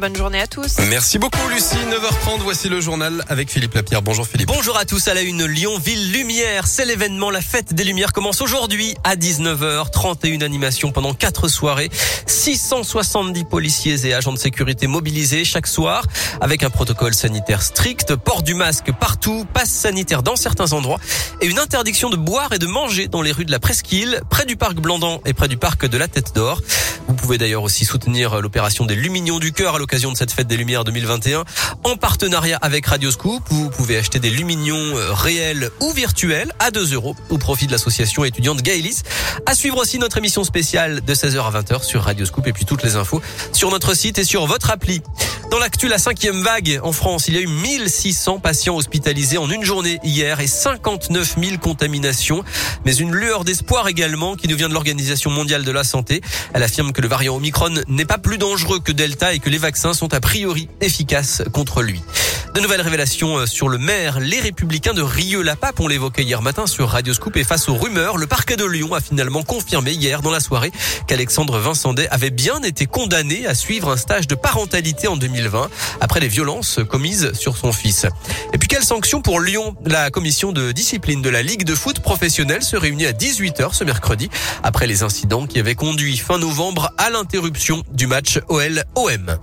Bonne journée à tous. Merci beaucoup Lucie. 9h30, voici le journal avec Philippe Lapierre. Bonjour Philippe. Bonjour à tous à la une Lyon Ville Lumière. C'est l'événement, la fête des Lumières commence aujourd'hui à 19h. 31 animations pendant 4 soirées. 670 policiers et agents de sécurité mobilisés chaque soir avec un protocole sanitaire strict, port du masque partout, passe sanitaire dans certains endroits et une interdiction de boire et de manger dans les rues de la Presqu'île, près du parc Blandan et près du parc de la Tête d'Or. Vous pouvez d'ailleurs aussi soutenir l'opération des Luminions du Cœur à l'occasion de cette fête des Lumières 2021 en partenariat avec Radioscoop. Vous pouvez acheter des Luminions euh, réels ou virtuels à 2 euros au profit de l'association étudiante Gaëlis. À suivre aussi notre émission spéciale de 16h à 20h sur Radioscoop et puis toutes les infos sur notre site et sur votre appli. Dans l'actu, la cinquième vague en France, il y a eu 1600 patients hospitalisés en une journée hier et 59 000 contaminations. Mais une lueur d'espoir également qui nous vient de l'Organisation mondiale de la santé. Elle affirme que le variant Omicron n'est pas plus dangereux que Delta et que les vaccins sont a priori efficaces contre lui. De nouvelles révélations euh, sur le maire, les républicains de Rieux-la-Pape. On l'évoquait hier matin sur Radio Scoop et face aux rumeurs, le parquet de Lyon a finalement confirmé hier dans la soirée qu'Alexandre Vincendet avait bien été condamné à suivre un stage de parentalité en 2020 après les violences commises sur son fils. Et puis quelle sanction pour Lyon? La commission de discipline de la Ligue de foot professionnelle se réunit à 18h ce mercredi après les incidents qui avaient conduit fin novembre à l'interruption du match OL-OM.